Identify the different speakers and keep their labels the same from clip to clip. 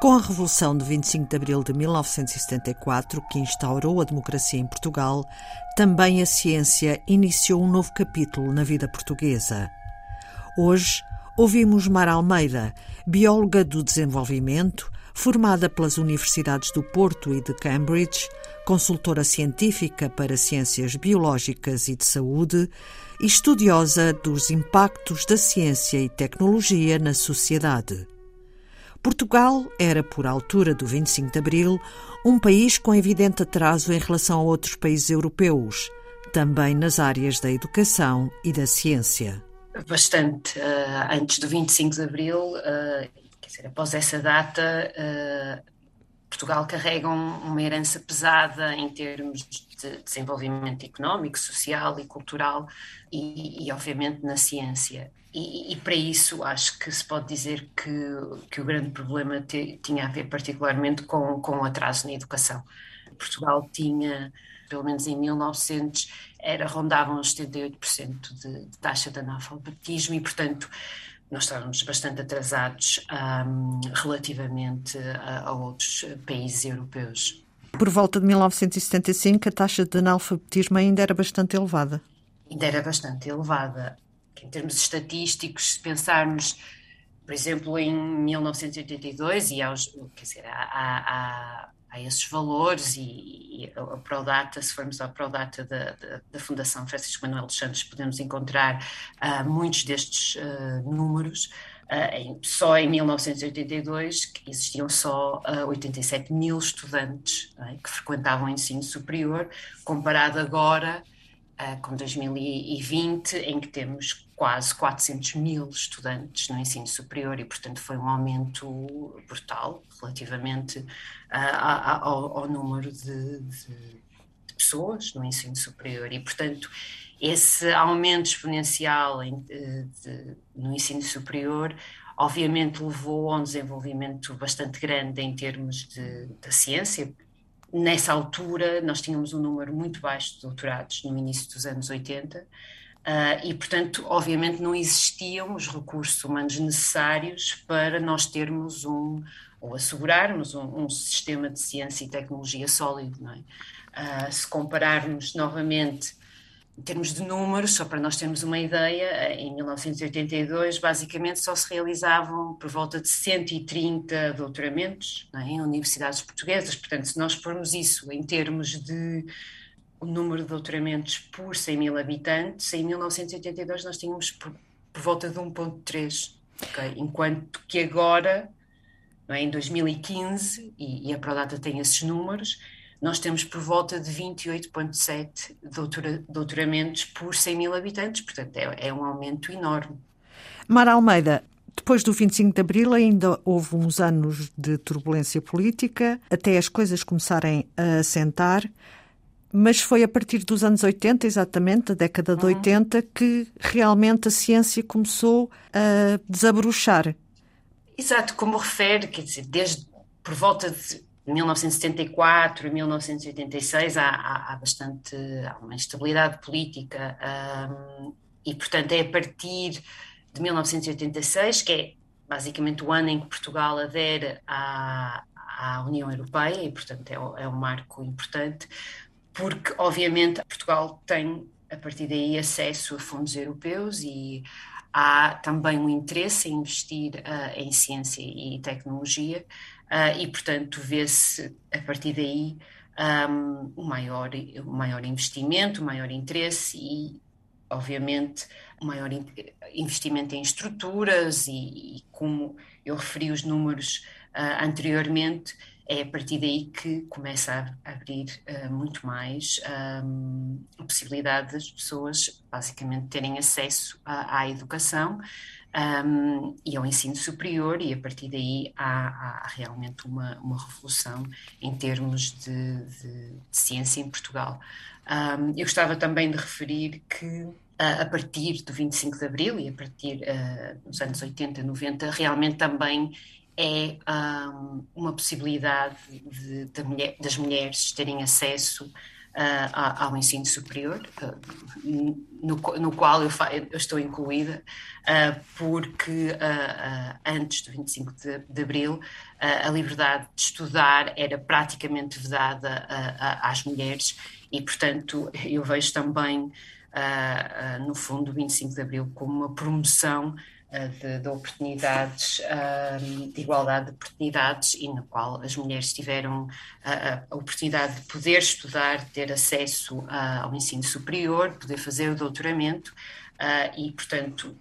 Speaker 1: Com a Revolução de 25 de Abril de 1974, que instaurou a democracia em Portugal, também a ciência iniciou um novo capítulo na vida portuguesa. Hoje, ouvimos Mar Almeida, bióloga do desenvolvimento, formada pelas universidades do Porto e de Cambridge, consultora científica para ciências biológicas e de saúde e estudiosa dos impactos da ciência e tecnologia na sociedade. Portugal era, por altura do 25 de Abril, um país com evidente atraso em relação a outros países europeus, também nas áreas da educação e da ciência.
Speaker 2: Bastante. Uh, antes do 25 de Abril, uh, quer dizer, após essa data, uh, Portugal carrega uma herança pesada em termos de desenvolvimento económico, social e cultural e, e obviamente, na ciência. E, e, para isso acho que se pode dizer que, que o grande problema te, tinha a ver particularmente com, com o atraso na educação. Portugal tinha, pelo menos em 1900, era, rondavam os 78% de, de taxa de analfabetismo e, portanto, nós estávamos bastante atrasados um, relativamente a, a outros países europeus.
Speaker 1: Por volta de 1975, a taxa de analfabetismo ainda era bastante elevada.
Speaker 2: Ainda era bastante elevada em termos estatísticos, se pensarmos, por exemplo, em 1982 e aos, quer dizer, há, há, há esses valores e, e, a Prodata, se formos à Prodata da, da, da, Fundação Francisco Manuel dos Santos, podemos encontrar uh, muitos destes uh, números. Uh, em, só em 1982 existiam só 87 mil estudantes é, que frequentavam o ensino superior, comparado agora com 2020, em que temos quase 400 mil estudantes no ensino superior e, portanto, foi um aumento brutal relativamente uh, ao, ao, número de, de, de, pessoas no ensino superior. E, portanto, esse aumento exponencial em, de, no ensino superior obviamente levou a um desenvolvimento bastante grande em termos de, da ciência. Nessa altura, nós tínhamos um número muito baixo de doutorados no início dos anos 80 Uh, e, portanto, obviamente não existiam os recursos humanos necessários para nós termos um, ou assegurarmos um, um sistema de ciência e tecnologia sólido. É? Uh, se compararmos novamente em termos de números, só para nós termos uma ideia, em 1982 basicamente só se realizavam por volta de 130 doutoramentos é? em universidades portuguesas, portanto se nós formos isso em termos de o número de doutoramentos por 100 mil habitantes, em 1982 nós tínhamos por, por volta de 1,3, okay? enquanto que agora, é, em 2015, e, e, a Prodata tem esses números, nós temos por volta de 28,7 doutora, doutoramentos por 100 mil habitantes, portanto é, é um aumento enorme.
Speaker 1: Mara Almeida, depois do 25 de Abril ainda houve uns anos de turbulência política, até as coisas começarem a assentar mas foi a partir dos anos 80, exatamente, da década de uhum. 80, que realmente a ciência começou a desabrochar.
Speaker 2: Exato, como refere, quer dizer, desde por volta de 1974 e 1986 há, há, há, bastante há uma instabilidade política um, e, portanto, é a partir de 1986, que é basicamente o ano em que Portugal adere à, à União Europeia e, portanto, é, é um marco importante, porque obviamente Portugal tem a partir daí acesso a fundos europeus e há também um interesse em investir uh, em ciência e tecnologia uh, e portanto vê-se a partir daí um, o maior o maior investimento, o maior interesse e obviamente o maior investimento em estruturas e, e como eu referi os números uh, anteriormente é a partir daí que começa a abrir uh, muito mais um, a possibilidade das pessoas, basicamente, terem acesso à, à educação um, e ao ensino superior, e a partir daí há, há realmente uma, uma, revolução em termos de, de, de ciência em Portugal. Um, eu gostava também de referir que a partir do 25 de Abril e a partir uh, dos anos 80, 90, realmente também é um, uma possibilidade de, de mulher, das mulheres terem acesso uh, ao ensino superior, uh, no, no, qual eu, eu estou incluída, uh, porque antes do 25 de, de Abril a liberdade de estudar era praticamente vedada às mulheres e, portanto, eu vejo também, no fundo, o 25 de Abril como uma promoção de, de, oportunidades, de igualdade de oportunidades e na qual as mulheres tiveram a, a oportunidade de poder estudar, ter acesso ao ensino superior, poder fazer o doutoramento e, portanto,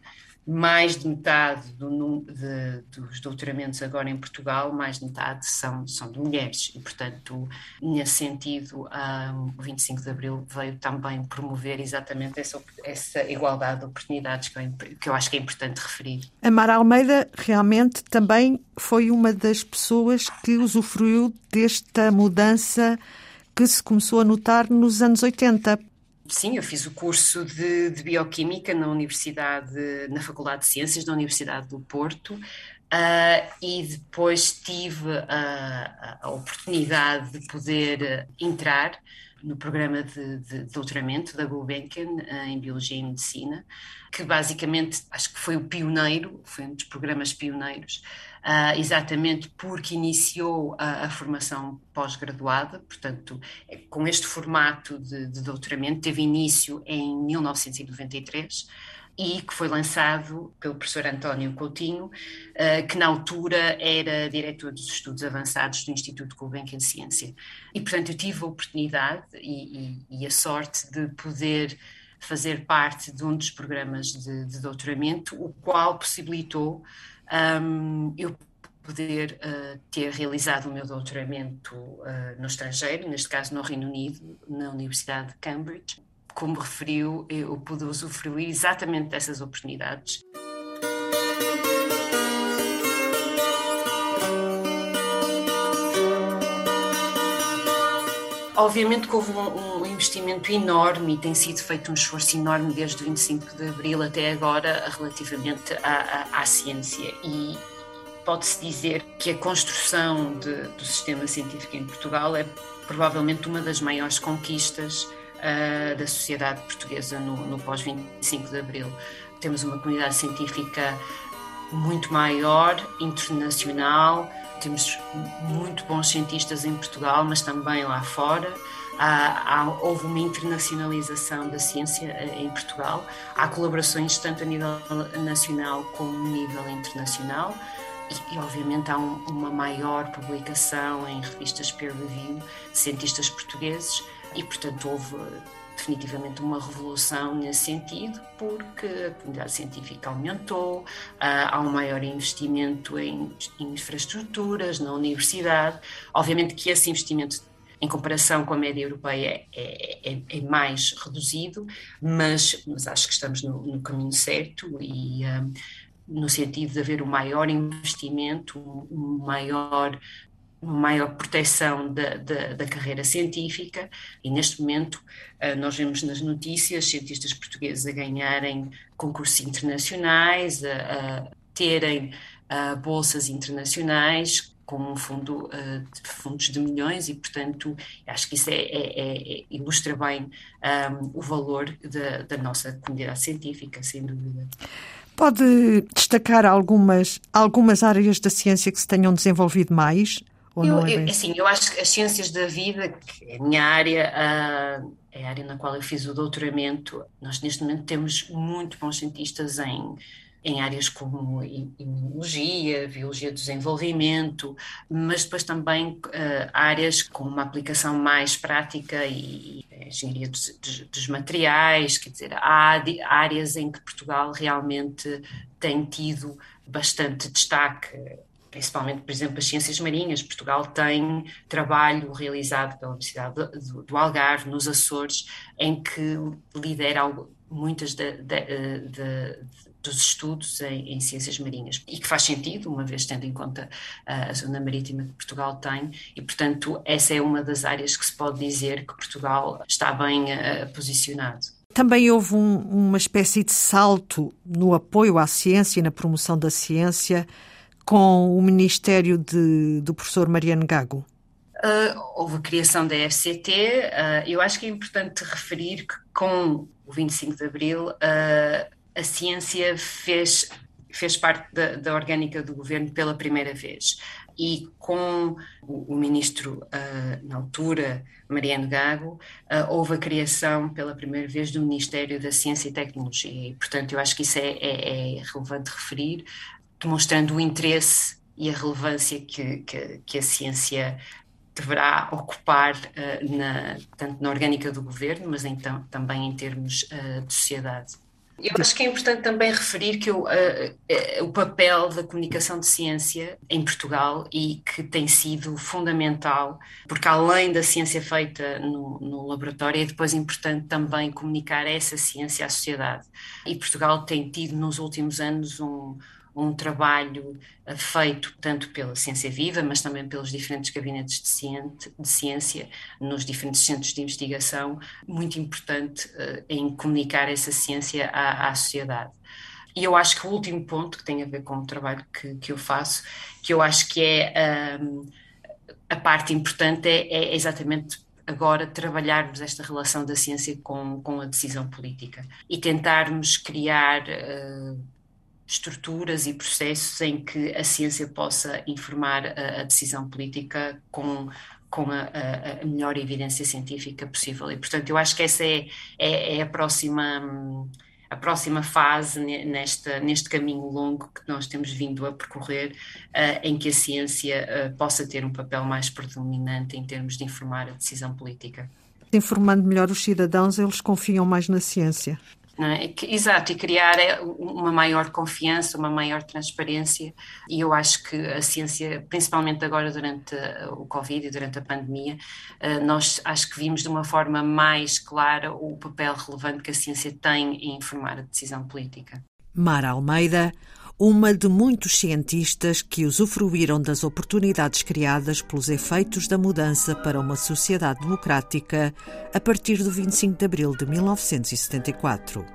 Speaker 2: mais de metade do, de, dos doutoramentos agora em Portugal, mais de metade são, são de mulheres e, portanto, nesse sentido, um, o 25 de Abril veio também promover exatamente essa, essa igualdade de oportunidades que eu, que eu acho que é importante referir.
Speaker 1: A Mara Almeida realmente também foi uma das pessoas que usufruiu desta mudança que se começou a notar nos anos 80,
Speaker 2: Sim, eu fiz o curso de, de, Bioquímica na Universidade, na Faculdade de Ciências da Universidade do Porto, uh, e depois tive a, a, oportunidade de poder entrar no programa de, de doutoramento da Gulbenkian uh, em Biologia e Medicina, que basicamente acho que foi o pioneiro, foi um dos programas pioneiros, uh, exatamente porque iniciou a, a formação pós-graduada, portanto, é, com este formato de, de doutoramento, teve início em 1993 e que foi lançado pelo professor António Coutinho, uh, que na altura era diretor dos estudos avançados do Instituto Gulbenkian Ciência. E, portanto, eu tive a oportunidade e, e, e, a sorte de poder fazer parte de um dos programas de, de doutoramento, o qual possibilitou um, eu poder uh, ter realizado o meu doutoramento uh, no estrangeiro, neste caso no Reino Unido, na Universidade de Cambridge. Como referiu, eu pude usufruir exatamente dessas oportunidades. Obviamente que houve um, um, investimento enorme e tem sido feito um esforço enorme desde o 25 de Abril até agora relativamente à, à, à ciência e pode-se dizer que a construção de, do sistema científico em Portugal é provavelmente uma das maiores conquistas uh, da sociedade portuguesa no, no pós-25 de Abril. Temos uma comunidade científica muito maior, internacional, temos muito bons cientistas em Portugal, mas também lá fora. Há, há, houve uma internacionalização da ciência eh, em Portugal. Há colaborações tanto a nível nacional como a nível internacional. E, e obviamente, há um, uma maior publicação em revistas peer review de cientistas portugueses, e, portanto, houve definitivamente uma revolução nesse sentido, porque a comunidade científica aumentou, ah, há um maior investimento em, infraestruturas na universidade. Obviamente que esse investimento em comparação com a média europeia, é, é, é mais reduzido, mas, mas, acho que estamos no, no caminho certo e um, ah, no sentido de haver um maior investimento, um maior maior proteção da, da, da, carreira científica e neste momento eh, nós vemos nas notícias cientistas portugueses a ganharem concursos internacionais, a, a terem a, bolsas internacionais com um fundo uh, de fundos de milhões e portanto acho que isso é, é, é, é ilustra bem um, ehm, o valor da, da nossa comunidade científica, sem dúvida.
Speaker 1: Pode destacar algumas, algumas áreas da ciência que se tenham desenvolvido mais?
Speaker 2: Ou eu, não é eu, assim, eu acho que as ciências da vida, que é a minha área, é a área na qual eu fiz o doutoramento, nós neste momento temos muito bons cientistas em, em áreas como imunologia, biologia do desenvolvimento, mas depois também uh, áreas com uma aplicação mais prática e, e engenharia dos, dos, dos, materiais, quer dizer, há áreas em que Portugal realmente tem tido bastante destaque principalmente, por exemplo, as ciências marinhas. Portugal tem trabalho realizado pela Universidade do, do Algarve, nos Açores, em que lidera muitas de, de, de, dos estudos em, em, ciências marinhas e que faz sentido, uma vez tendo em conta a zona marítima que Portugal tem e, portanto, essa é uma das áreas que se pode dizer que Portugal está bem uh, posicionado.
Speaker 1: Também houve um, uma espécie de salto no apoio à ciência e na promoção da ciência com o Ministério de, do professor Mariano Gago?
Speaker 2: Uh, houve a criação da FCT. Uh, eu acho que é importante referir que com o 25 de Abril uh, a ciência fez, fez parte da, da, orgânica do governo pela primeira vez. E com o, o ministro, na altura, Mariano Gago, houve a criação pela primeira vez do Ministério da Ciência e Tecnologia. E, portanto, eu acho que isso é, é, é relevante referir, demonstrando o interesse e a relevância que, que, que a ciência deverá ocupar uh, na, tanto na orgânica do governo, mas então também em termos uh, de sociedade. Eu acho que é importante também referir que o, uh, o papel da comunicação de ciência em Portugal e que tem sido fundamental, porque além da ciência feita no, no, laboratório, é depois importante também comunicar essa ciência à sociedade. E Portugal tem tido nos últimos anos um, um trabalho eh, feito tanto pela Ciência Viva, mas também pelos diferentes gabinetes de, de ciência, nos diferentes centros de investigação, muito importante uh, em comunicar essa ciência à, à, sociedade. E eu acho que o último ponto, que tem a ver com o trabalho que, que eu faço, que eu acho que é um, a parte importante, é, é exatamente agora trabalharmos esta relação da ciência com, com a decisão política e tentarmos criar uh, estruturas e processos em que a ciência possa informar a, a decisão política com, com a, a, melhor evidência científica possível. E, portanto, eu acho que essa é, é, é a próxima. A próxima fase nesta, neste caminho longo que nós temos vindo a percorrer, uh, em que a ciência uh, possa ter um papel mais predominante em termos de informar a decisão política.
Speaker 1: Informando melhor os cidadãos, eles confiam mais na ciência.
Speaker 2: É? Exato, e criar é, uma maior confiança, uma maior transparência, e eu acho que a ciência, principalmente agora durante o Covid e durante a pandemia, eh, nós acho que vimos de uma forma mais clara o papel relevante que a ciência tem em informar a decisão política.
Speaker 1: Mara Almeida, uma de muitos cientistas que usufruíram das oportunidades criadas pelos efeitos da mudança para uma sociedade democrática a partir do 25 de abril de 1974.